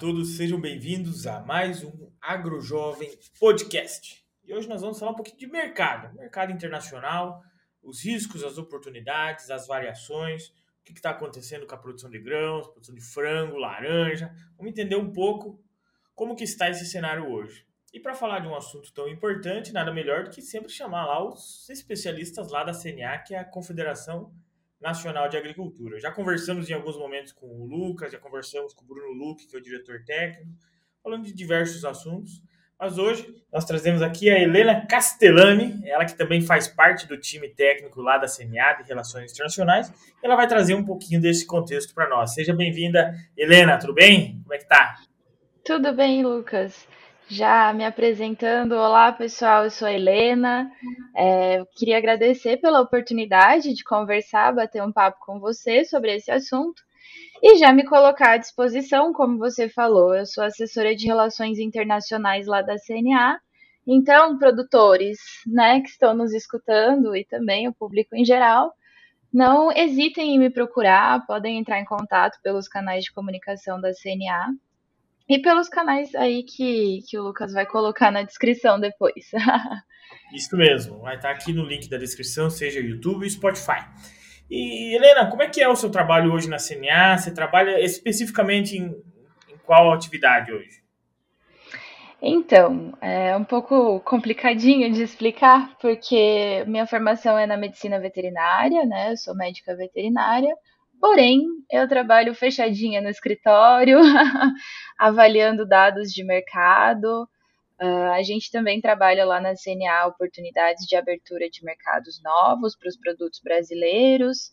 todos, sejam bem-vindos a mais um AgroJovem Podcast. E hoje nós vamos falar um pouquinho de mercado, mercado internacional, os riscos, as oportunidades, as variações, o que está acontecendo com a produção de grãos, produção de frango, laranja. Vamos entender um pouco como que está esse cenário hoje. E para falar de um assunto tão importante, nada melhor do que sempre chamar lá os especialistas lá da CNA, que é a Confederação Nacional de Agricultura. Já conversamos em alguns momentos com o Lucas, já conversamos com o Bruno Luque, que é o diretor técnico, falando de diversos assuntos. Mas hoje nós trazemos aqui a Helena Castellani, ela que também faz parte do time técnico lá da CNA de Relações Internacionais. Ela vai trazer um pouquinho desse contexto para nós. Seja bem-vinda, Helena, tudo bem? Como é que tá? Tudo bem, Lucas. Já me apresentando, olá pessoal, eu sou a Helena. É, queria agradecer pela oportunidade de conversar, bater um papo com você sobre esse assunto e já me colocar à disposição, como você falou. Eu sou assessora de relações internacionais lá da CNA. Então, produtores né, que estão nos escutando e também o público em geral, não hesitem em me procurar, podem entrar em contato pelos canais de comunicação da CNA e pelos canais aí que, que o Lucas vai colocar na descrição depois. Isso mesmo, vai estar aqui no link da descrição, seja YouTube e Spotify. E Helena, como é que é o seu trabalho hoje na CNA? Você trabalha especificamente em, em qual atividade hoje? Então, é um pouco complicadinho de explicar, porque minha formação é na medicina veterinária, né? Eu sou médica veterinária, Porém, eu trabalho fechadinha no escritório, avaliando dados de mercado. Uh, a gente também trabalha lá na CNA oportunidades de abertura de mercados novos para os produtos brasileiros.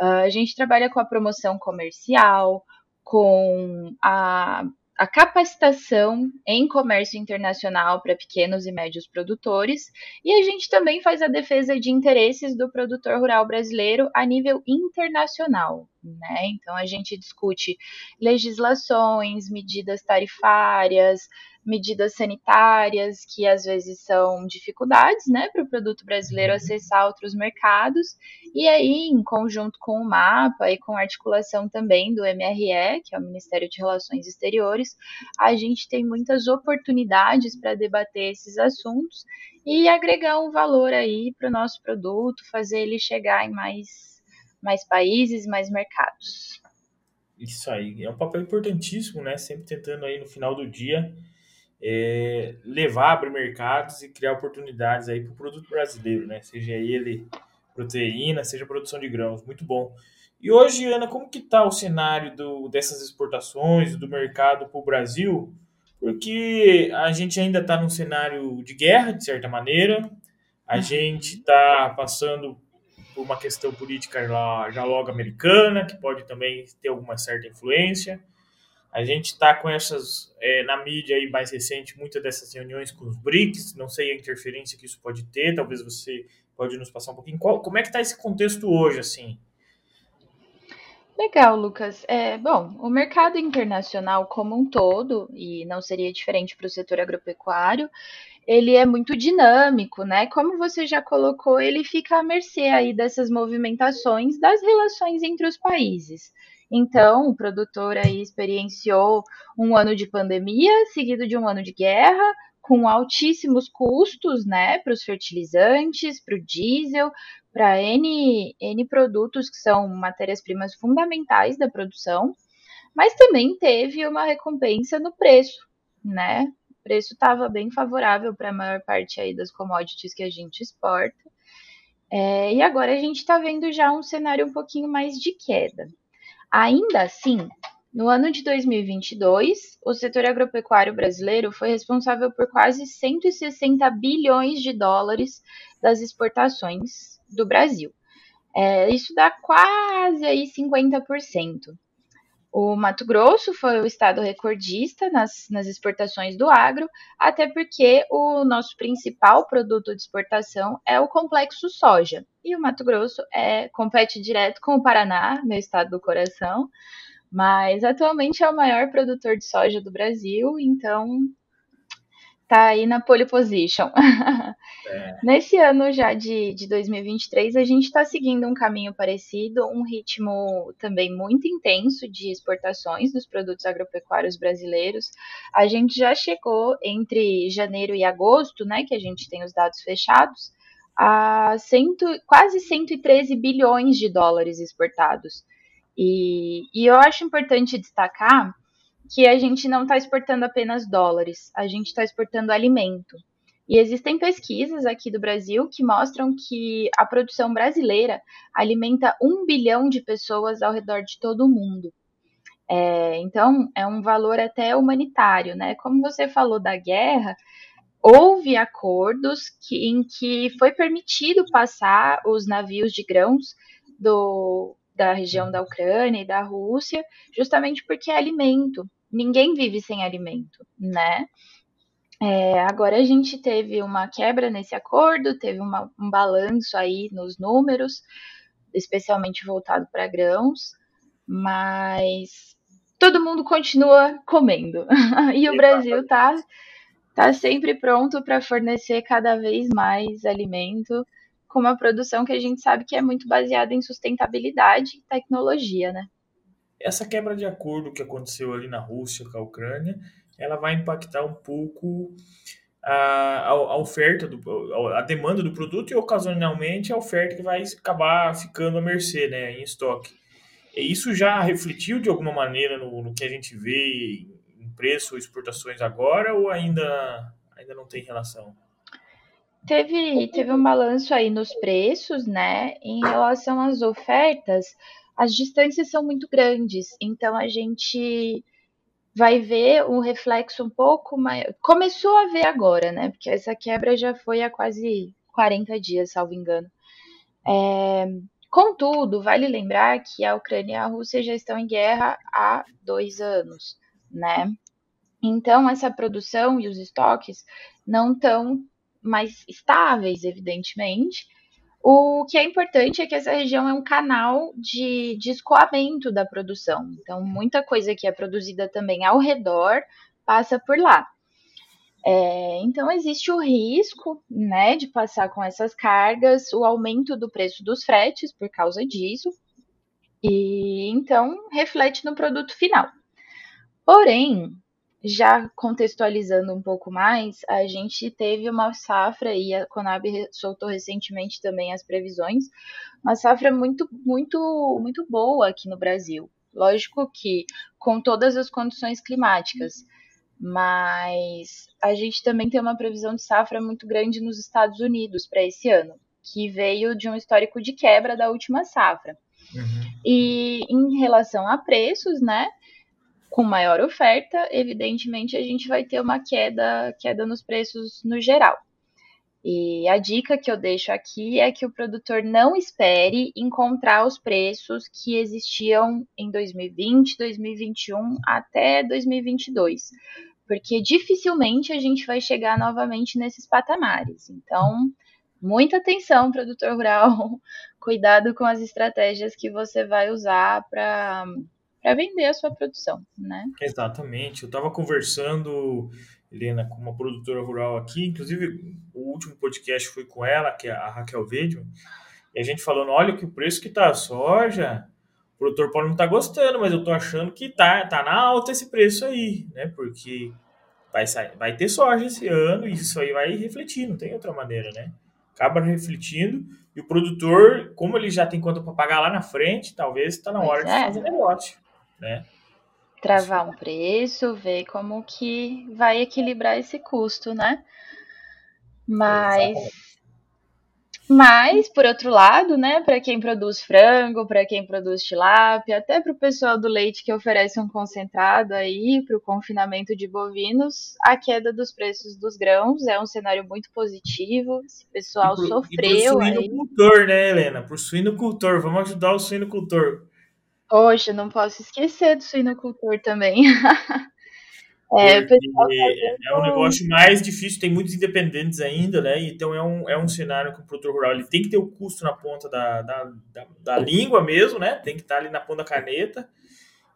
Uh, a gente trabalha com a promoção comercial, com a a capacitação em comércio internacional para pequenos e médios produtores, e a gente também faz a defesa de interesses do produtor rural brasileiro a nível internacional. Né? Então, a gente discute legislações, medidas tarifárias, medidas sanitárias que às vezes são dificuldades, né, para o produto brasileiro uhum. acessar outros mercados. E aí, em conjunto com o MAPA e com articulação também do MRE, que é o Ministério de Relações Exteriores, a gente tem muitas oportunidades para debater esses assuntos e agregar um valor aí para o nosso produto, fazer ele chegar em mais, mais países, mais mercados. Isso aí, é um papel importantíssimo, né? Sempre tentando aí no final do dia é, levar, abrir mercados e criar oportunidades aí para o produto brasileiro, né? Seja ele proteína, seja produção de grãos, muito bom. E hoje, Ana, como que está o cenário do, dessas exportações, do mercado para o Brasil? Porque a gente ainda está num cenário de guerra, de certa maneira, a uhum. gente está passando por uma questão política já, já logo americana, que pode também ter alguma certa influência. A gente está com essas, é, na mídia aí mais recente, muitas dessas reuniões com os BRICS, não sei a interferência que isso pode ter, talvez você pode nos passar um pouquinho. Qual, como é que está esse contexto hoje, assim? Legal, Lucas. É, bom, o mercado internacional como um todo, e não seria diferente para o setor agropecuário, ele é muito dinâmico, né? Como você já colocou, ele fica à mercê aí dessas movimentações das relações entre os países. Então, o produtor aí experienciou um ano de pandemia, seguido de um ano de guerra, com altíssimos custos, né, para os fertilizantes, para o diesel, para N, N produtos que são matérias-primas fundamentais da produção, mas também teve uma recompensa no preço, né? O preço estava bem favorável para a maior parte aí das commodities que a gente exporta. É, e agora a gente está vendo já um cenário um pouquinho mais de queda. Ainda assim, no ano de 2022, o setor agropecuário brasileiro foi responsável por quase 160 bilhões de dólares das exportações do Brasil. É, isso dá quase aí 50%. O Mato Grosso foi o estado recordista nas, nas exportações do agro, até porque o nosso principal produto de exportação é o complexo soja. E o Mato Grosso é, compete direto com o Paraná, meu estado do coração, mas atualmente é o maior produtor de soja do Brasil, então tá aí na pole position. É. Nesse ano já de, de 2023, a gente está seguindo um caminho parecido, um ritmo também muito intenso de exportações dos produtos agropecuários brasileiros. A gente já chegou entre janeiro e agosto, né, que a gente tem os dados fechados, a cento, quase 113 bilhões de dólares exportados. E, e eu acho importante destacar que a gente não está exportando apenas dólares, a gente está exportando alimento. E existem pesquisas aqui do Brasil que mostram que a produção brasileira alimenta um bilhão de pessoas ao redor de todo o mundo. É, então, é um valor até humanitário, né? Como você falou da guerra, houve acordos que, em que foi permitido passar os navios de grãos do, da região da Ucrânia e da Rússia, justamente porque é alimento. Ninguém vive sem alimento, né? É, agora a gente teve uma quebra nesse acordo, teve uma, um balanço aí nos números, especialmente voltado para grãos, mas todo mundo continua comendo. e o Brasil está tá sempre pronto para fornecer cada vez mais alimento com uma produção que a gente sabe que é muito baseada em sustentabilidade e tecnologia, né? Essa quebra de acordo que aconteceu ali na Rússia com a Ucrânia ela vai impactar um pouco a, a, oferta, do, a demanda do produto e ocasionalmente a oferta que vai acabar ficando à mercê, né, em estoque. E isso já refletiu de alguma maneira no, no que a gente vê preço, exportações agora ou ainda, ainda não tem relação? Teve, teve um balanço aí nos preços, né? Em relação às ofertas, as distâncias são muito grandes, então a gente vai ver um reflexo um pouco maior. Começou a ver agora, né? Porque essa quebra já foi há quase 40 dias, salvo engano. É... Contudo, vale lembrar que a Ucrânia e a Rússia já estão em guerra há dois anos, né? Então, essa produção e os estoques não estão mais estáveis, evidentemente, o que é importante é que essa região é um canal de, de escoamento da produção. Então, muita coisa que é produzida também ao redor passa por lá. É, então, existe o risco né, de passar com essas cargas, o aumento do preço dos fretes por causa disso, e então reflete no produto final. Porém, já contextualizando um pouco mais, a gente teve uma safra, e a Conab soltou recentemente também as previsões, uma safra muito, muito, muito boa aqui no Brasil. Lógico que com todas as condições climáticas, mas a gente também tem uma previsão de safra muito grande nos Estados Unidos para esse ano, que veio de um histórico de quebra da última safra. Uhum. E em relação a preços, né? Com maior oferta, evidentemente a gente vai ter uma queda, queda nos preços no geral. E a dica que eu deixo aqui é que o produtor não espere encontrar os preços que existiam em 2020, 2021 até 2022, porque dificilmente a gente vai chegar novamente nesses patamares. Então, muita atenção, produtor rural, cuidado com as estratégias que você vai usar para para vender a sua produção, né? Exatamente. Eu estava conversando, Helena, com uma produtora rural aqui, inclusive o último podcast foi com ela, que é a Raquel Vedio, e a gente falando, olha que o preço que tá a soja, o produtor pode não estar tá gostando, mas eu tô achando que tá, tá na alta esse preço aí, né? Porque vai, sair, vai ter soja esse ano e isso aí vai refletir, não tem outra maneira, né? Acaba refletindo e o produtor, como ele já tem conta para pagar lá na frente, talvez está na hora é. de fazer negócio né? Travar um preço, ver como que vai equilibrar esse custo, né? Mas, mas por outro lado, né, para quem produz frango, para quem produz tilápia, até para o pessoal do leite que oferece um concentrado aí para o confinamento de bovinos, a queda dos preços dos grãos é um cenário muito positivo. Esse pessoal e sofreu. E suinocultor, né, Helena? Por suinocultor, vamos ajudar o suinocultor. Poxa, não posso esquecer do suinocultor também. é, é um negócio mais difícil, tem muitos independentes ainda, né? Então é um, é um cenário que o produtor rural ele tem que ter o custo na ponta da, da, da, da língua mesmo, né? Tem que estar ali na ponta da caneta.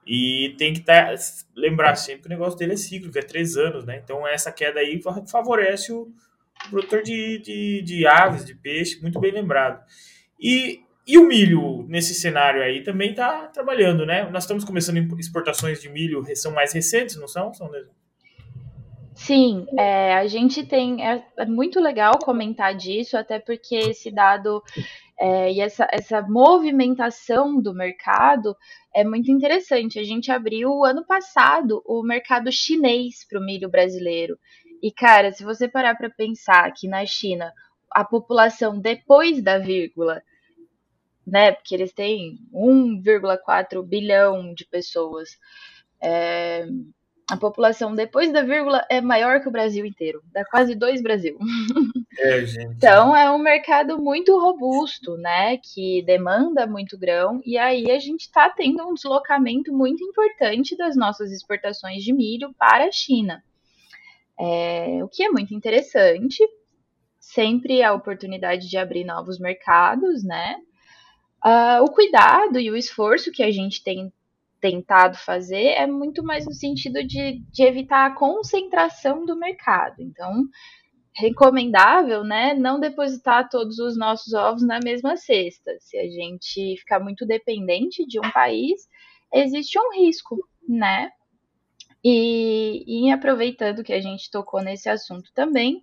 E tem que estar, lembrar sempre que o negócio dele é cíclico, é três anos, né? Então essa queda aí favorece o, produtor de, de, de aves, de peixe, muito bem lembrado. E, e o milho, nesse cenário aí, também está trabalhando, né? Nós estamos começando exportações de milho, são mais recentes, não são? São? Sim, é, a gente tem. É, é, muito legal comentar disso, até porque esse dado é, e essa, essa movimentação do mercado é muito interessante. A gente abriu ano passado o mercado chinês para o milho brasileiro. E, cara, se você parar para pensar que na China a população depois da vírgula, né, porque eles têm 1,4 bilhão de pessoas, é, a população depois da vírgula é maior que o Brasil inteiro, dá quase dois Brasil. É. Então é um mercado muito robusto, né? Que demanda muito grão, e aí a gente está tendo um deslocamento muito importante das nossas exportações de milho para a China. É, o que é muito interessante, sempre a oportunidade de abrir novos mercados, né? Uh, o cuidado e o esforço que a gente tem tentado fazer é muito mais no sentido de, de evitar a concentração do mercado. Então, recomendável, né, não depositar todos os nossos ovos na mesma cesta. Se a gente ficar muito dependente de um país, existe um risco, né? E, e aproveitando que a gente tocou nesse assunto também,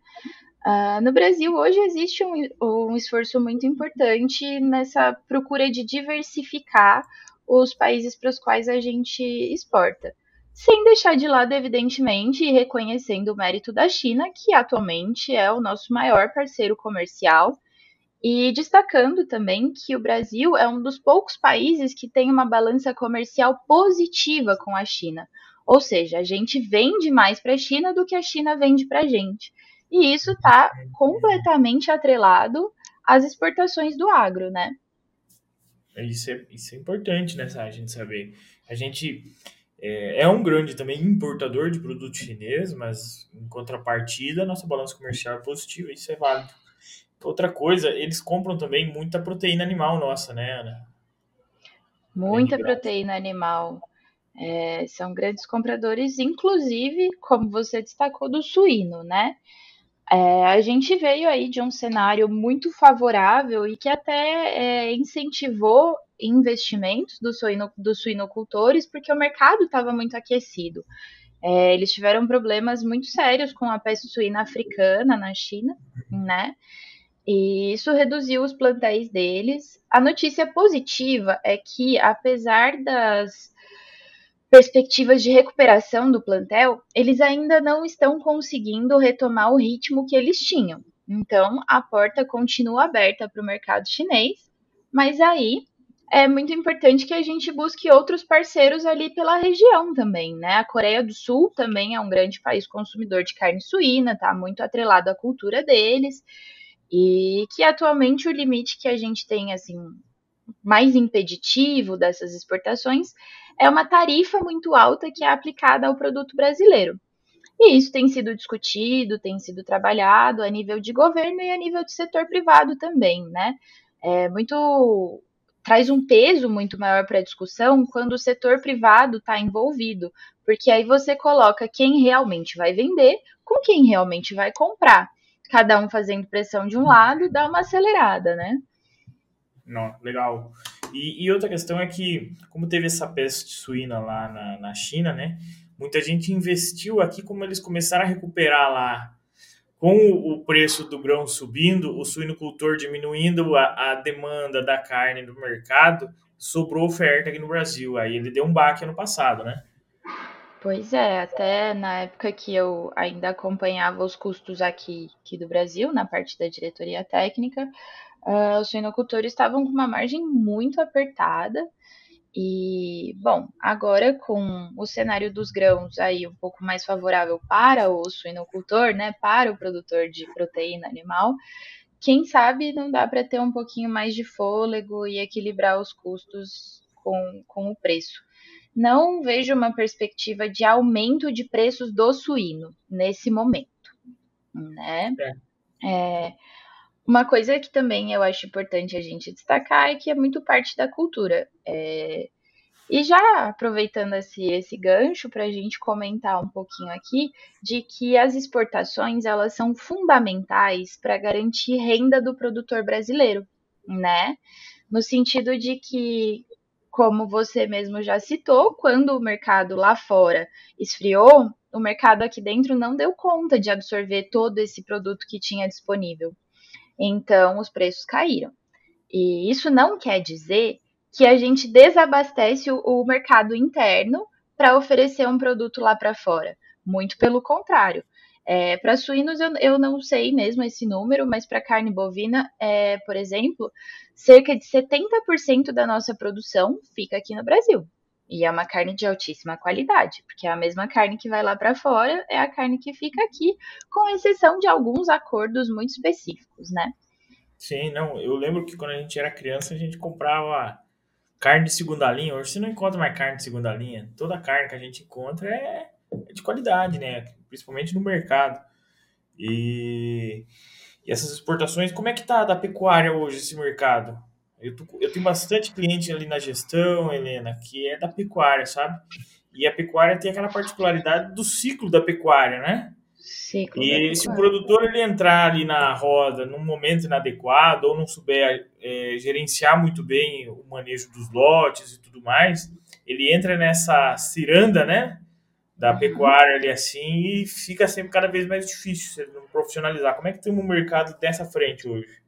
uh, no Brasil hoje existe um, um esforço muito importante nessa procura de diversificar os países para os quais a gente exporta. Sem deixar de lado, evidentemente, e reconhecendo o mérito da China, que atualmente é o nosso maior parceiro comercial, e destacando também que o Brasil é um dos poucos países que tem uma balança comercial positiva com a China. Ou seja, a gente vende mais para a China do que a China vende para a gente. E isso está completamente atrelado às exportações do agro, né? Isso é, isso é importante, né, a gente saber. A gente é, é, um grande também importador de produto chinês, mas em contrapartida, nossa balança comercial é positiva, isso é válido. Outra coisa, eles compram também muita proteína animal nossa, né, Ana? Muita proteína animal. É, são grandes compradores, inclusive, como você destacou, do suíno, né? É, a gente veio aí de um cenário muito favorável e que até é, incentivou investimentos dos suino, suinocultores, porque o mercado estava muito aquecido. É, eles tiveram problemas muito sérios com a peste suína africana na China, né? E isso reduziu os plantéis deles. A notícia positiva é que, apesar das perspectivas de recuperação do plantel, eles ainda não estão conseguindo retomar o ritmo que eles tinham. Então, a porta continua aberta para o mercado chinês, mas aí é muito importante que a gente busque outros parceiros ali pela região também, né? A Coreia do Sul também é um grande país consumidor de carne suína, está muito atrelado à cultura deles, e que atualmente o limite que a gente tem, assim, mais impeditivo dessas exportações é uma tarifa muito alta que é aplicada ao produto brasileiro. E isso tem sido discutido, tem sido trabalhado a nível de governo e a nível do setor privado também, né? É muito traz um peso muito maior para a discussão quando o setor privado está envolvido, porque aí você coloca quem realmente vai vender com quem realmente vai comprar. Cada um fazendo pressão de um lado dá uma acelerada, né? Não, legal. E, e, outra questão é que, como teve essa peste suína lá na, na China, né? Muita gente investiu aqui, como eles começaram a recuperar lá com o preço do grão subindo, o suinocultor diminuindo a, a, demanda da carne no mercado, sobrou oferta aqui no Brasil. Aí ele deu um baque ano passado, né? Pois é, até na época que eu ainda acompanhava os custos aqui, aqui do Brasil, na parte da diretoria técnica, uh, os suinocultores estavam com uma margem muito apertada. E, bom, agora com o cenário dos grãos aí um pouco mais favorável para o suinocultor, né, para o produtor de proteína animal, quem sabe não dá para ter um pouquinho mais de fôlego e equilibrar os custos com, com o preço. Não vejo uma perspectiva de aumento de preços do suíno nesse momento, né? É. É, uma coisa que também eu acho importante a gente destacar é que é muito parte da cultura. É, E já aproveitando esse, esse gancho para a gente comentar um pouquinho aqui de que as exportações elas são fundamentais para garantir renda do produtor brasileiro, né? No sentido de que, como você mesmo já citou, quando o mercado lá fora esfriou, o mercado aqui dentro não deu conta de absorver todo esse produto que tinha disponível. Então, os preços caíram. E isso não quer dizer que a gente desabastece o, mercado interno para oferecer um produto lá para fora. Muito pelo contrário. É, para suínos eu, eu, não sei mesmo esse número, mas para carne bovina, é, por exemplo, cerca de 70% da nossa produção fica aqui no Brasil. E é uma carne de altíssima qualidade, porque é a mesma carne que vai lá para fora é a carne que fica aqui, com exceção de alguns acordos muito específicos, né? Sim, não. Eu lembro que quando a gente era criança a gente comprava carne de segunda linha. Hoje você não encontra mais carne de segunda linha. Toda carne que a gente encontra é, é de qualidade, né? Principalmente no mercado. E, e, essas exportações, como é que tá da pecuária hoje esse mercado? Eu, tô, eu tenho bastante cliente ali na gestão, Helena, que é da pecuária, sabe? E a pecuária tem aquela particularidade do ciclo da pecuária, né? Ciclo e se o produtor ele entrar ali na roda num momento inadequado ou não souber é, gerenciar muito bem o manejo dos lotes e tudo mais, ele entra nessa ciranda, né, da uhum. pecuária ali assim e fica sempre cada vez mais difícil se ele não profissionalizar. Como é que tem um mercado dessa frente hoje?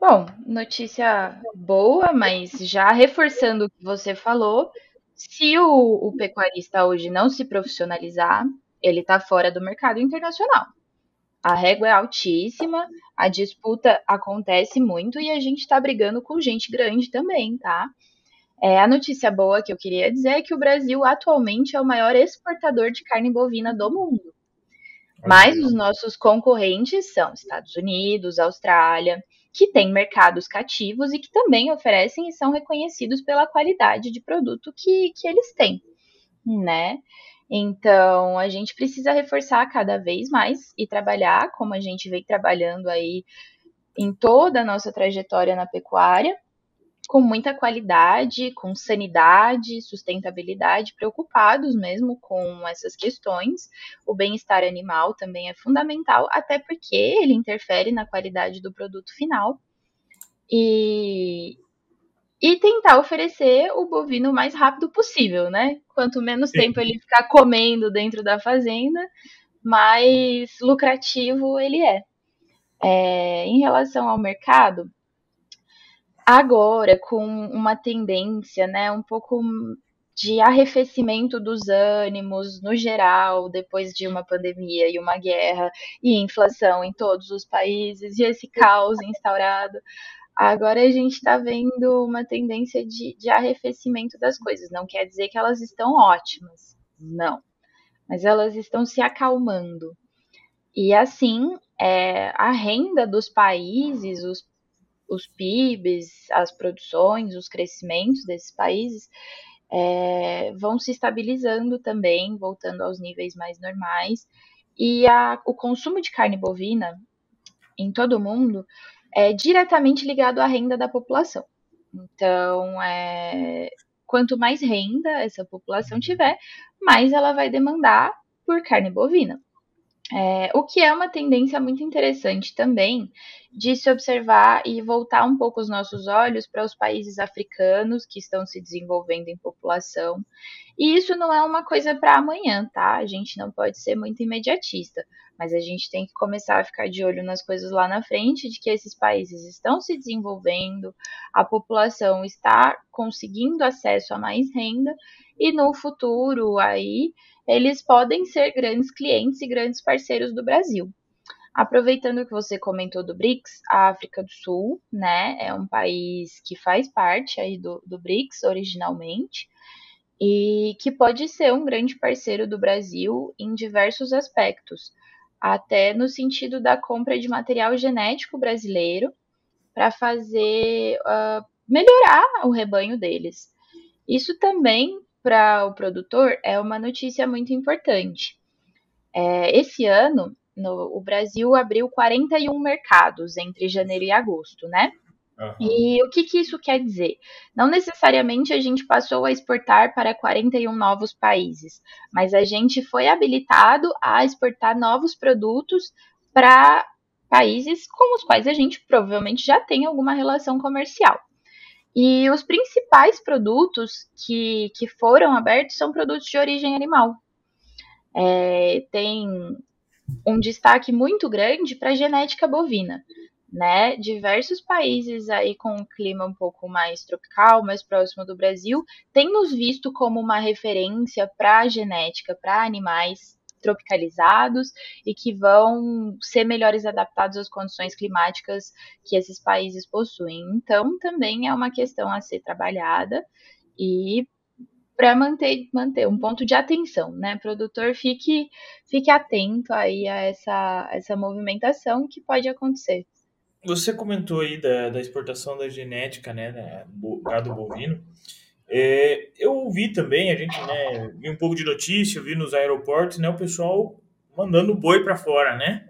Bom, notícia boa, mas já reforçando o que você falou, se o, o pecuarista hoje não se profissionalizar, ele está fora do mercado internacional. A régua é altíssima, a disputa acontece muito e a gente está brigando com gente grande também, tá? É, a notícia boa que eu queria dizer é que o Brasil atualmente é o maior exportador de carne bovina do mundo. Mas os nossos concorrentes são Estados Unidos, Austrália, que têm mercados cativos e que também oferecem e são reconhecidos pela qualidade de produto que, que eles têm, né? Então, a gente precisa reforçar cada vez mais e trabalhar como a gente vem trabalhando aí em toda a nossa trajetória na pecuária, com muita qualidade, com sanidade, sustentabilidade, preocupados mesmo com essas questões. O bem-estar animal também é fundamental, até porque ele interfere na qualidade do produto final. E, e tentar oferecer o bovino o mais rápido possível, né? Quanto menos Sim. tempo ele ficar comendo dentro da fazenda, mais lucrativo ele é. é. Em relação ao mercado, agora com uma tendência, né, um pouco de arrefecimento dos ânimos no geral, depois de uma pandemia e uma guerra e inflação em todos os países e esse caos instaurado, Agora a gente está vendo uma tendência de, de arrefecimento das coisas. Não quer dizer que elas estão ótimas, não. Mas elas estão se acalmando. E assim, é, a renda dos países, os, os PIBs, as produções, os crescimentos desses países é, vão se estabilizando também, voltando aos níveis mais normais. E a, o consumo de carne bovina em todo o mundo é diretamente ligado à renda da população. Então, é, quanto mais renda essa população tiver, mais ela vai demandar por carne bovina. É, o que é uma tendência muito interessante também de se observar e voltar um pouco os nossos olhos para os países africanos que estão se desenvolvendo em população. E isso não é uma coisa para amanhã, tá? A gente não pode ser muito imediatista, mas a gente tem que começar a ficar de olho nas coisas lá na frente, de que esses países estão se desenvolvendo, a população está conseguindo acesso a mais renda e no futuro aí eles podem ser grandes clientes e grandes parceiros do Brasil. Aproveitando que você comentou do BRICS, a África do Sul, né, é um país que faz parte aí do, do BRICS originalmente e que pode ser um grande parceiro do Brasil em diversos aspectos, até no sentido da compra de material genético brasileiro para fazer uh, melhorar o rebanho deles. Isso também para o produtor é uma notícia muito importante. É, esse ano, no, o Brasil abriu 41 mercados entre janeiro e agosto, né? Uhum. E o que, que isso quer dizer? Não necessariamente a gente passou a exportar para 41 novos países, mas a gente foi habilitado a exportar novos produtos para países com os quais a gente provavelmente já tem alguma relação comercial. E os principais produtos que, que foram abertos são produtos de origem animal. É, tem um destaque muito grande para a genética bovina né? Diversos países aí com um clima um pouco mais tropical, mais próximo do Brasil, têm nos visto como uma referência para a genética, para animais tropicalizados e que vão ser melhores adaptados às condições climáticas que esses países possuem. Então, também é uma questão a ser trabalhada e para manter, manter um ponto de atenção, né? Produtor fique, fique atento aí a essa, essa movimentação que pode acontecer. Você comentou aí da, da exportação da genética, né, da, gado bovino. É, eu ouvi também, a gente né, vi um pouco de notícia, vi nos aeroportos, né, o pessoal mandando boi para fora, né?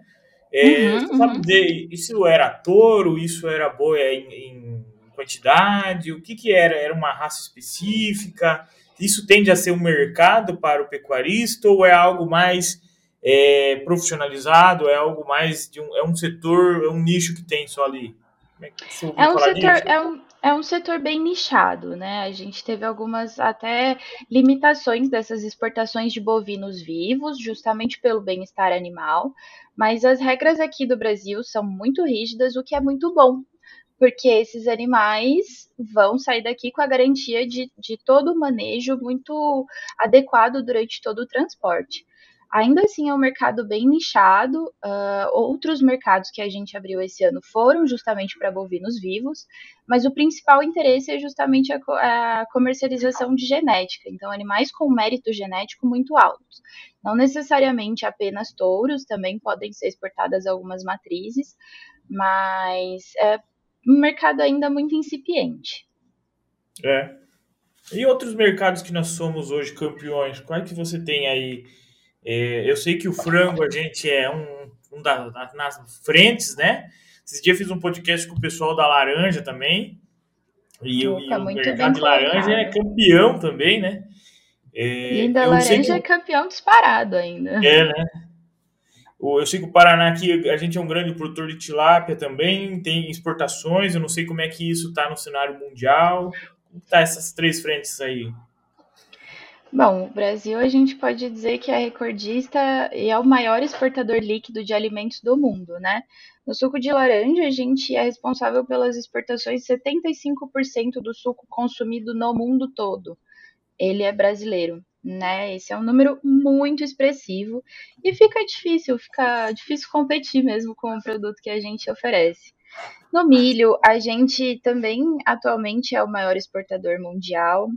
É, uhum, sabe uhum. dizer, isso era touro, isso era boi em, em, quantidade, o que que era? Era uma raça específica? Isso tende a ser um mercado para o pecuarista ou é algo mais é profissionalizado, é algo mais de um, é um setor, é um nicho que tem só ali. É, é um setor, é um, é um setor bem nichado, né? A gente teve algumas até limitações dessas exportações de bovinos vivos, justamente pelo bem-estar animal, mas as regras aqui do Brasil são muito rígidas, o que é muito bom, porque esses animais vão sair daqui com a garantia de, de todo o manejo muito adequado durante todo o transporte. Ainda assim, é um mercado bem nichado. Uh, outros mercados que a gente abriu esse ano foram justamente para bovinos vivos, mas o principal interesse é justamente a, a comercialização de genética. Então, animais com mérito genético muito altos. Não necessariamente apenas touros, também podem ser exportadas algumas matrizes, mas é um mercado ainda muito incipiente. É. E outros mercados que nós somos hoje campeões, qual é que você tem aí? É, eu sei que o frango a gente é um, um da, nas frentes, né? Esses dias fiz um podcast com o pessoal da laranja também. E, Opa, e o mercado de laranja é campeão também, né? É, e da laranja que... é campeão disparado ainda. É, né? Eu sei que o Paraná aqui, a gente é um grande produtor de tilápia também, tem exportações, eu não sei como é que isso está no cenário mundial. Como tá essas três frentes aí? Bom, o Brasil a gente pode dizer que é recordista e é o maior exportador líquido de alimentos do mundo, né? No suco de laranja, a gente é responsável pelas exportações de 75% do suco consumido no mundo todo. Ele é brasileiro, né? Esse é um número muito expressivo e fica difícil, fica difícil competir mesmo com o produto que a gente oferece. No milho, a gente também atualmente é o maior exportador mundial,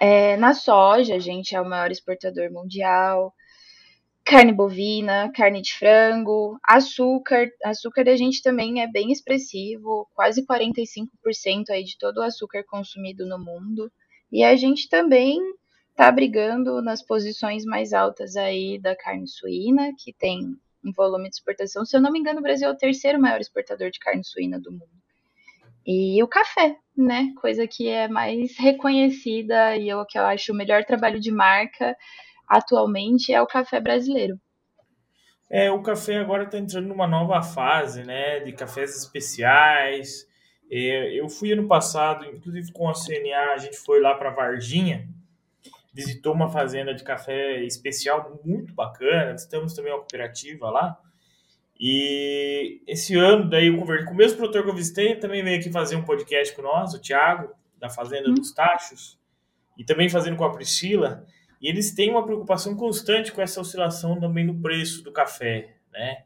é, na soja, a gente é o maior exportador mundial. Carne bovina, carne de frango, açúcar. Açúcar a gente também é bem expressivo, quase 45% aí de todo o açúcar consumido no mundo. E a gente também está brigando nas posições mais altas aí da carne suína, que tem um volume de exportação. Se eu não me engano, o Brasil é o terceiro maior exportador de carne suína do mundo. E o café, né? Coisa que é mais reconhecida e o que eu acho o melhor trabalho de marca atualmente é o café brasileiro. É, o café agora está entrando numa nova fase, né? De cafés especiais. É, eu fui ano passado, inclusive com a CNA, a gente foi lá para Varginha, visitou uma fazenda de café especial muito bacana. Estamos também uma cooperativa lá. E esse ano, daí eu conversei com o mesmo produtor que eu visitei, também veio aqui fazer um podcast com nós, o Thiago, da Fazenda dos Tachos, e também fazendo com a Priscila. E eles têm uma preocupação constante com essa oscilação também no preço do café, né?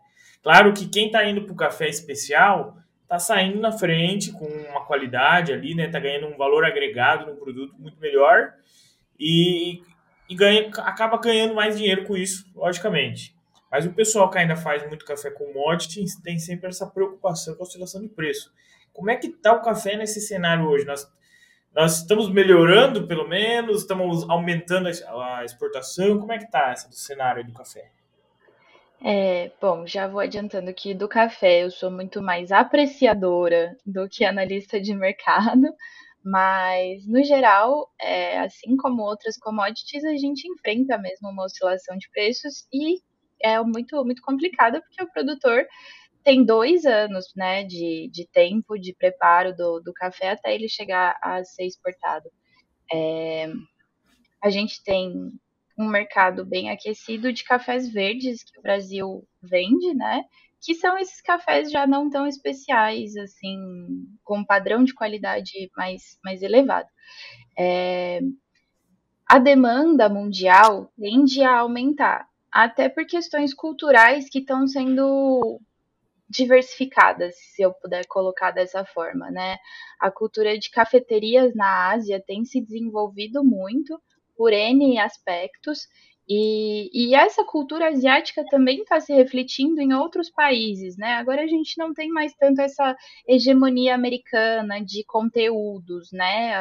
Claro que quem está indo para o café especial está saindo na frente com uma qualidade ali, né? Está ganhando um valor agregado no produto muito melhor e, e ganha, acaba ganhando mais dinheiro com isso, logicamente. Mas o pessoal que ainda faz muito café commodity tem sempre essa preocupação com a oscilação de preço. Como é que está o café nesse cenário hoje? Nós, nós estamos melhorando, pelo menos, estamos aumentando a exportação. Como é que está esse cenário do café? É, bom, já vou adiantando que do café eu sou muito mais apreciadora do que analista de mercado, mas no geral, é, assim como outras commodities, a gente enfrenta mesmo uma oscilação de preços e é muito, muito complicado porque o produtor tem dois anos né, de, de tempo de preparo do, do café até ele chegar a ser exportado. É, a gente tem um mercado bem aquecido de cafés verdes que o Brasil vende, né? Que são esses cafés já não tão especiais, assim, com um padrão de qualidade mais, mais elevado. É, a demanda mundial tende a aumentar, até por questões culturais que estão sendo diversificadas, se eu puder colocar dessa forma, né? A cultura de cafeterias na Ásia tem se desenvolvido muito por N aspectos, e, e essa cultura asiática também está se refletindo em outros países, né? Agora a gente não tem mais tanto essa hegemonia americana de conteúdos, né?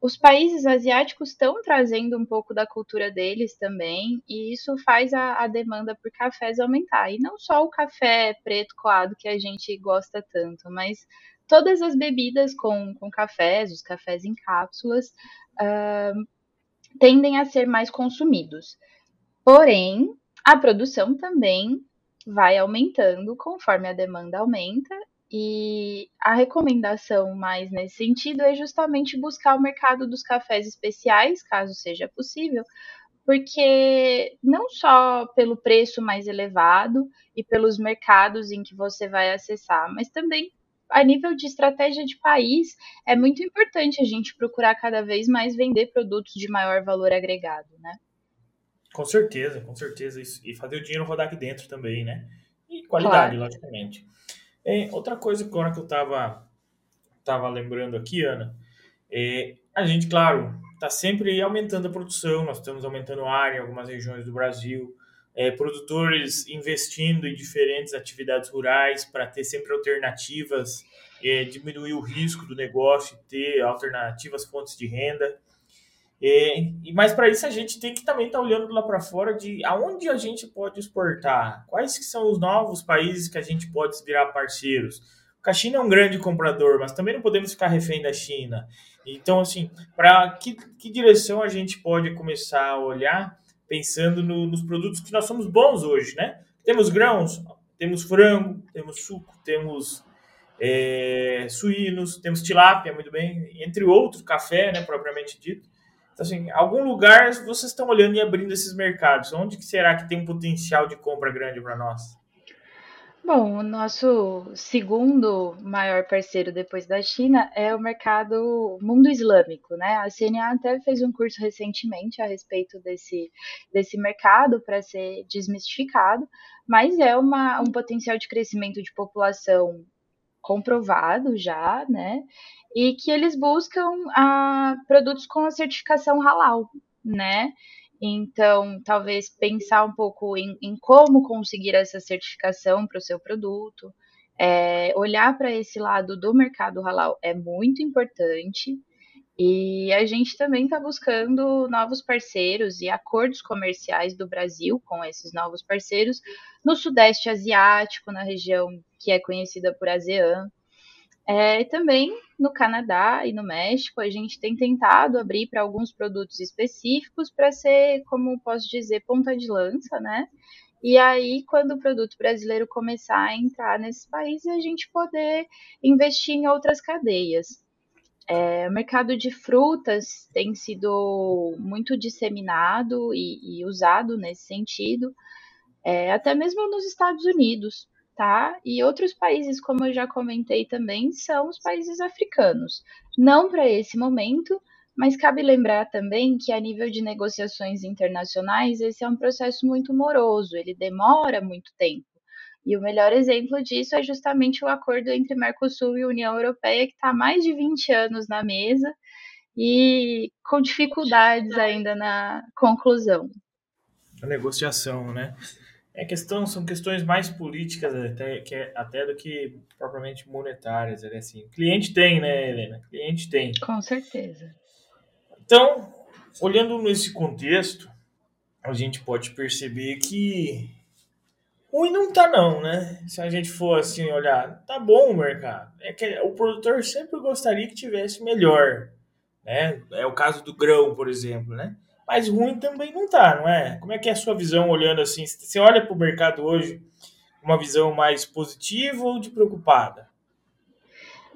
Os países asiáticos estão trazendo um pouco da cultura deles também, e isso faz a, a, demanda por cafés aumentar. E não só o café preto coado que a gente gosta tanto, mas todas as bebidas com, com cafés, os cafés em cápsulas, uh, tendem a ser mais consumidos. Porém, a produção também vai aumentando conforme a demanda aumenta e a recomendação mais nesse sentido é justamente buscar o mercado dos cafés especiais, caso seja possível, porque não só pelo preço mais elevado e pelos mercados em que você vai acessar, mas também a nível de estratégia de país, é muito importante a gente procurar cada vez mais vender produtos de maior valor agregado, né? Com certeza, com certeza. E fazer o dinheiro rodar aqui dentro também, né? E qualidade, claro. logicamente. É, outra coisa que eu estava tava lembrando aqui, Ana, é, a gente, claro, está sempre aumentando a produção, nós estamos aumentando a área em algumas regiões do Brasil, é, produtores investindo em diferentes atividades rurais para ter sempre alternativas, é, diminuir o risco do negócio, ter alternativas fontes de renda. É, e mas para isso a gente tem que também estar tá olhando lá para fora de aonde a gente pode exportar, quais que são os novos países que a gente pode virar parceiros. a China é um grande comprador, mas também não podemos ficar refém da China. Então, assim, para que, que direção a gente pode começar a olhar pensando no, nos produtos que nós somos bons hoje, né? Temos grãos, temos frango, temos suco, temos é, suínos, temos tilápia, muito bem, entre outros, café, né, propriamente dito. Então, assim, algum lugar vocês estão olhando e abrindo esses mercados. Onde que será que tem um potencial de compra grande para nós? Bom, o nosso segundo maior parceiro depois da China é o mercado mundo islâmico, né? A CNA até fez um curso recentemente a respeito desse, desse mercado para ser desmistificado, mas é uma, um potencial de crescimento de população comprovado já, né? E que eles buscam a, ah, produtos com a certificação halal, né? Então, talvez pensar um pouco em, em como conseguir essa certificação para o seu produto, é, olhar para esse lado do mercado halal é muito importante. E a gente também está buscando novos parceiros e acordos comerciais do Brasil com esses novos parceiros no Sudeste Asiático, na região que é conhecida por ASEAN. É, também no Canadá e no México, a gente tem tentado abrir para alguns produtos específicos para ser, como posso dizer, ponta de lança, né? E aí, quando o produto brasileiro começar a entrar nesses países, a gente poder investir em outras cadeias. É, o mercado de frutas tem sido muito disseminado e, e usado nesse sentido, é, até mesmo nos Estados Unidos tá? E outros países, como eu já comentei também, são os países africanos. Não para esse momento, mas cabe lembrar também que a nível de negociações internacionais, esse é um processo muito moroso, ele demora muito tempo. E o melhor exemplo disso é justamente o acordo entre Mercosul e União Europeia, que está há mais de 20 anos na mesa e com dificuldades ainda na conclusão. A negociação, né? É questão, são questões mais políticas até, que, é, até do que propriamente monetárias. Né? Assim, cliente tem, né, Helena? Cliente tem. Com certeza. Então, olhando nesse contexto, a gente pode perceber que Ruim não tá não, né? Se a gente for assim olhar, tá bom o mercado. É que o produtor sempre gostaria que tivesse melhor, né? É o caso do grão, por exemplo, né? Mas ruim também não tá, não é? Como é que é a sua visão olhando assim? Você olha para o mercado hoje, uma visão mais positiva ou de preocupada?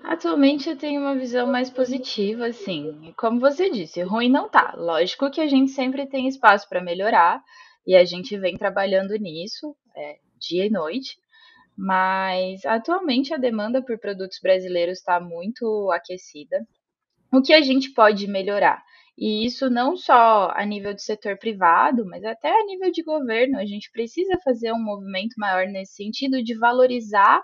Atualmente eu tenho uma visão mais positiva, assim. Como você disse, ruim não tá. Lógico que a gente sempre tem espaço para melhorar e a gente vem trabalhando nisso é, dia e noite. Mas atualmente a demanda por produtos brasileiros está muito aquecida. O que a gente pode melhorar? E isso não só a nível do setor privado, mas até a nível de governo. A gente precisa fazer um movimento maior nesse sentido de valorizar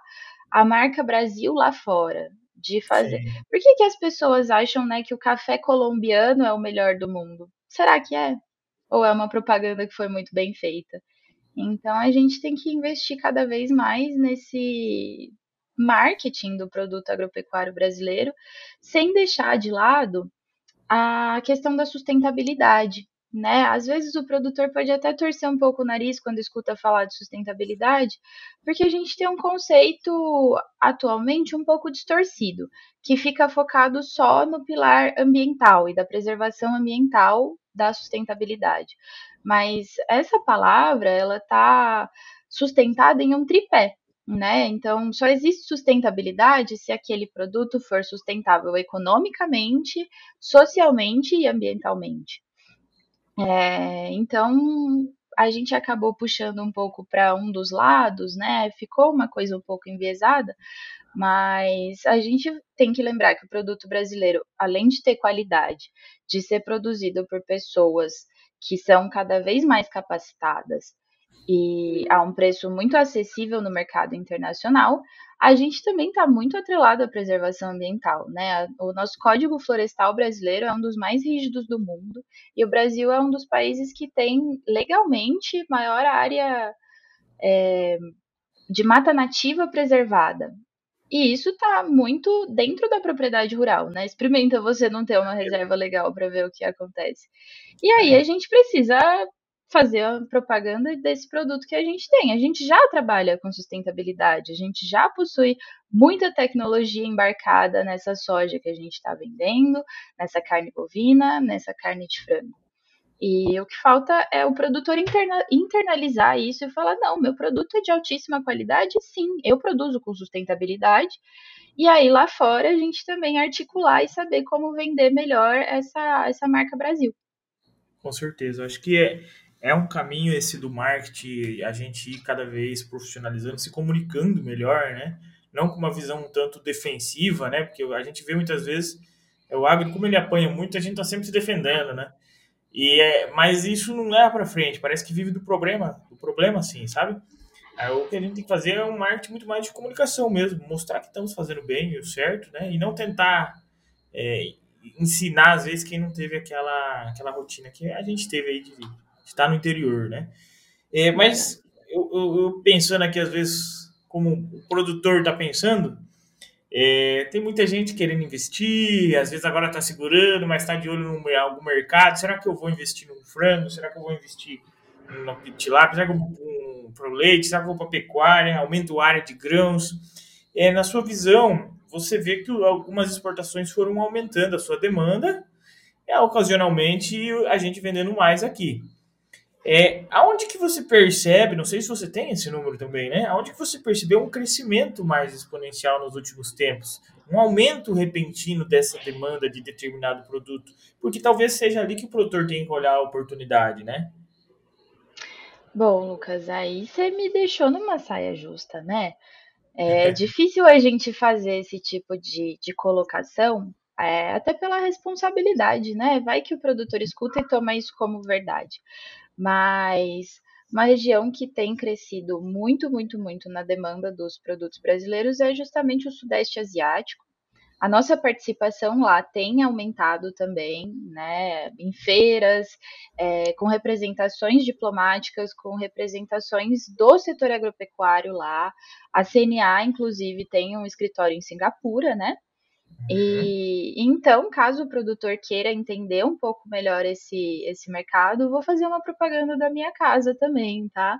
a marca Brasil lá fora de fazer. Sim. Por que, que as pessoas acham, né, que o café colombiano é o melhor do mundo? Será que é? Ou é uma propaganda que foi muito bem feita? Então a gente tem que investir cada vez mais nesse marketing do produto agropecuário brasileiro, sem deixar de lado a questão da sustentabilidade né? Às vezes o produtor pode até torcer um pouco o nariz quando escuta falar de sustentabilidade, porque a gente tem um conceito atualmente um pouco distorcido, que fica focado só no pilar ambiental e da preservação ambiental da sustentabilidade. Mas essa palavra, ela está sustentada em um tripé, né? Então, só existe sustentabilidade se aquele produto for sustentável economicamente, socialmente e ambientalmente. É, então a gente acabou puxando um pouco para um dos lados, né? Ficou uma coisa um pouco enviesada, mas a gente tem que lembrar que o produto brasileiro, além de ter qualidade, de ser produzido por pessoas que são cada vez mais capacitadas e a um preço muito acessível no mercado internacional, a gente também está muito atrelado à preservação ambiental, né? O nosso Código Florestal brasileiro é um dos mais rígidos do mundo e o Brasil é um dos países que tem legalmente maior área é, de mata nativa preservada. E isso está muito dentro da propriedade rural, né? Experimenta você não ter uma reserva legal para ver o que acontece. E aí a gente precisa fazer a propaganda desse produto que a gente tem. A gente já trabalha com sustentabilidade, a gente já possui muita tecnologia embarcada nessa soja que a gente está vendendo, nessa carne bovina, nessa carne de frango. E o que falta é o produtor interna internalizar isso e falar: não, meu produto é de altíssima qualidade, sim, eu produzo com sustentabilidade. E aí lá fora a gente também articular e saber como vender melhor essa, essa marca Brasil. Com certeza, acho que é, é um caminho esse do marketing, a gente ir cada vez profissionalizando, se comunicando melhor, né? Não com uma visão um tanto defensiva, né? Porque a gente vê muitas vezes é o agro, como ele apanha muito, a gente tá sempre se defendendo, né? E é, mas isso não leva para frente, parece que vive do problema, do problema assim, sabe? Aí, o que a gente tem que fazer é um marketing muito mais de comunicação mesmo, mostrar que estamos fazendo bem e o certo, né? E não tentar é, ensinar às vezes quem não teve aquela aquela rotina que a gente teve aí de está no interior, né? É, mas eu, eu, eu, pensando aqui, às vezes, como o produtor está pensando, é, tem muita gente querendo investir, às vezes agora está segurando, mas está de olho em algum mercado. Será que eu vou investir num frango? Será que eu vou investir no tilápia? Será que eu vou para o leite? Será que eu vou para pecuária? Aumento a área de grãos? É, na sua visão, você vê que algumas exportações foram aumentando a sua demanda, é, ocasionalmente a gente vendendo mais aqui. É, aonde que você percebe, não sei se você tem esse número também, né? Aonde que você percebeu um crescimento mais exponencial nos últimos tempos? Um aumento repentino dessa demanda de determinado produto? Porque talvez seja ali que o produtor tem que olhar a oportunidade, né? Bom, Lucas, aí você me deixou numa saia justa, né? É difícil a gente fazer esse tipo de, de colocação, é, até pela responsabilidade, né? Vai que o produtor escuta e toma isso como verdade mas uma região que tem crescido muito, muito, muito na demanda dos produtos brasileiros é justamente o Sudeste Asiático. A nossa participação lá tem aumentado também, né, em feiras, é, com representações diplomáticas, com representações do setor agropecuário lá. A CNA, inclusive, tem um escritório em Singapura, né? E então, caso o produtor queira entender um pouco melhor esse, esse mercado, vou fazer uma propaganda da minha casa também, tá?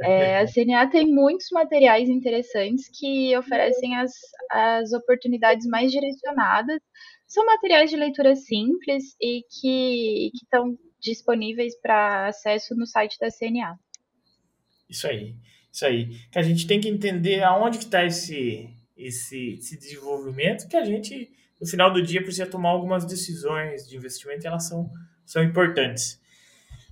É, a CNA tem muitos materiais interessantes que oferecem as, as oportunidades mais direcionadas. São materiais de leitura simples e que, que estão disponíveis para acesso no site da CNA. Isso aí, isso aí. Que a gente tem que entender aonde que está esse, esse, esse desenvolvimento que a gente, no final do dia, precisa tomar algumas decisões de investimento e elas são, são importantes.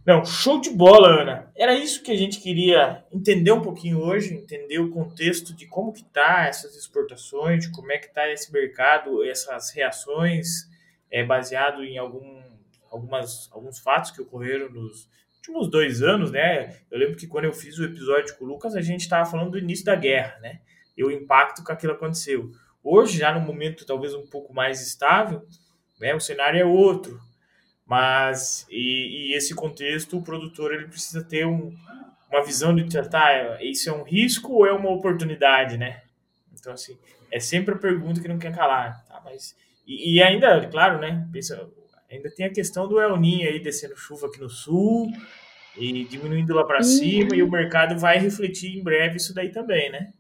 Não, show de bola, Ana. Era isso que a gente queria entender um pouquinho hoje, entender o contexto de como que tá essas exportações, de como é que tá esse mercado, essas reações, é baseado em algum, algumas, alguns fatos que ocorreram nos últimos dois anos, né? Eu lembro que quando eu fiz o episódio com o Lucas, a gente estava falando do início da guerra, né? E o impacto que aquilo aconteceu. Hoje, já no momento talvez um pouco mais estável, né? O cenário é outro mas, e, e, esse contexto, o produtor ele precisa ter um, uma visão de tratar, isso é um risco ou é uma oportunidade, né? Então, assim, é sempre a pergunta que não quer calar, tá? Mas, e, e ainda, claro, né? Pensa, ainda tem a questão do El Ninho aí descendo chuva aqui no sul e diminuindo lá para cima, e o mercado vai refletir em breve isso daí também, né?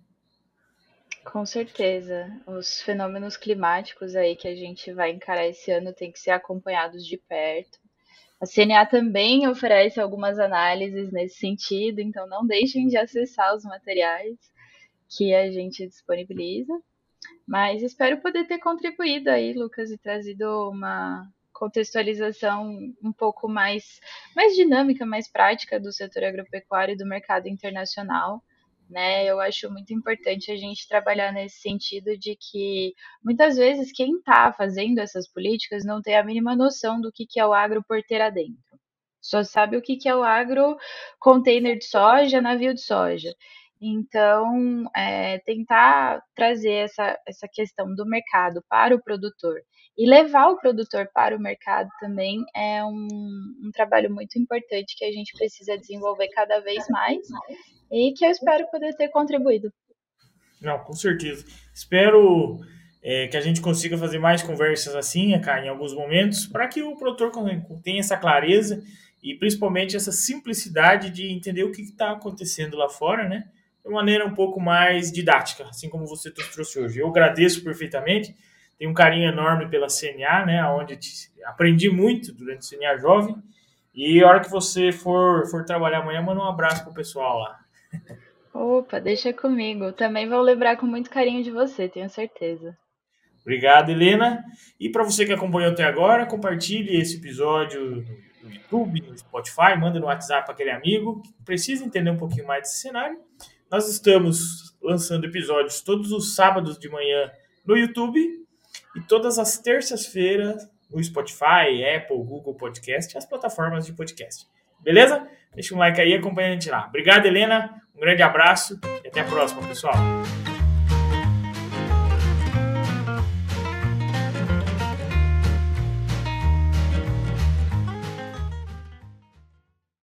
Com certeza. Os fenômenos climáticos aí que a gente vai encarar esse ano têm que ser acompanhados de perto. A CNA também oferece algumas análises nesse sentido, então não deixem de acessar os materiais que a gente disponibiliza. Mas espero poder ter contribuído aí, Lucas, e trazido uma contextualização um pouco mais, mais dinâmica, mais prática do setor agropecuário e do mercado internacional né? Eu acho muito importante a gente trabalhar nesse sentido de que muitas vezes quem está fazendo essas políticas não tem a mínima noção do que, que é o agro porteira dentro. Só sabe o que, que é o agro container de soja, navio de soja. Então, é, tentar trazer essa, essa questão do mercado para o produtor e levar o produtor para o mercado também é um, um trabalho muito importante que a gente precisa desenvolver cada vez mais e que eu espero poder ter contribuído. Não, com certeza. Espero é, que a gente consiga fazer mais conversas assim, cara, em alguns momentos, para que o produtor tenha essa clareza e principalmente essa simplicidade de entender o que está acontecendo lá fora, né? De maneira um pouco mais didática, assim como você trouxe hoje. Eu agradeço perfeitamente, tenho um carinho enorme pela CNA, né? Onde aprendi muito durante o CNA Jovem. E a hora que você for, for trabalhar amanhã, manda um abraço pro pessoal lá. Opa, deixa comigo. Também vou lembrar com muito carinho de você, tenho certeza. Obrigado, Helena. E para você que acompanhou até agora, compartilhe esse episódio no YouTube, no Spotify, manda no WhatsApp para aquele amigo que precisa entender um pouquinho mais desse cenário. Nós estamos lançando episódios todos os sábados de manhã no YouTube e todas as terças-feiras no Spotify, Apple, Google Podcast e as plataformas de podcast. Beleza? Deixa um like aí e acompanha a gente lá. Obrigado, Helena. Um grande abraço e até a próxima, pessoal.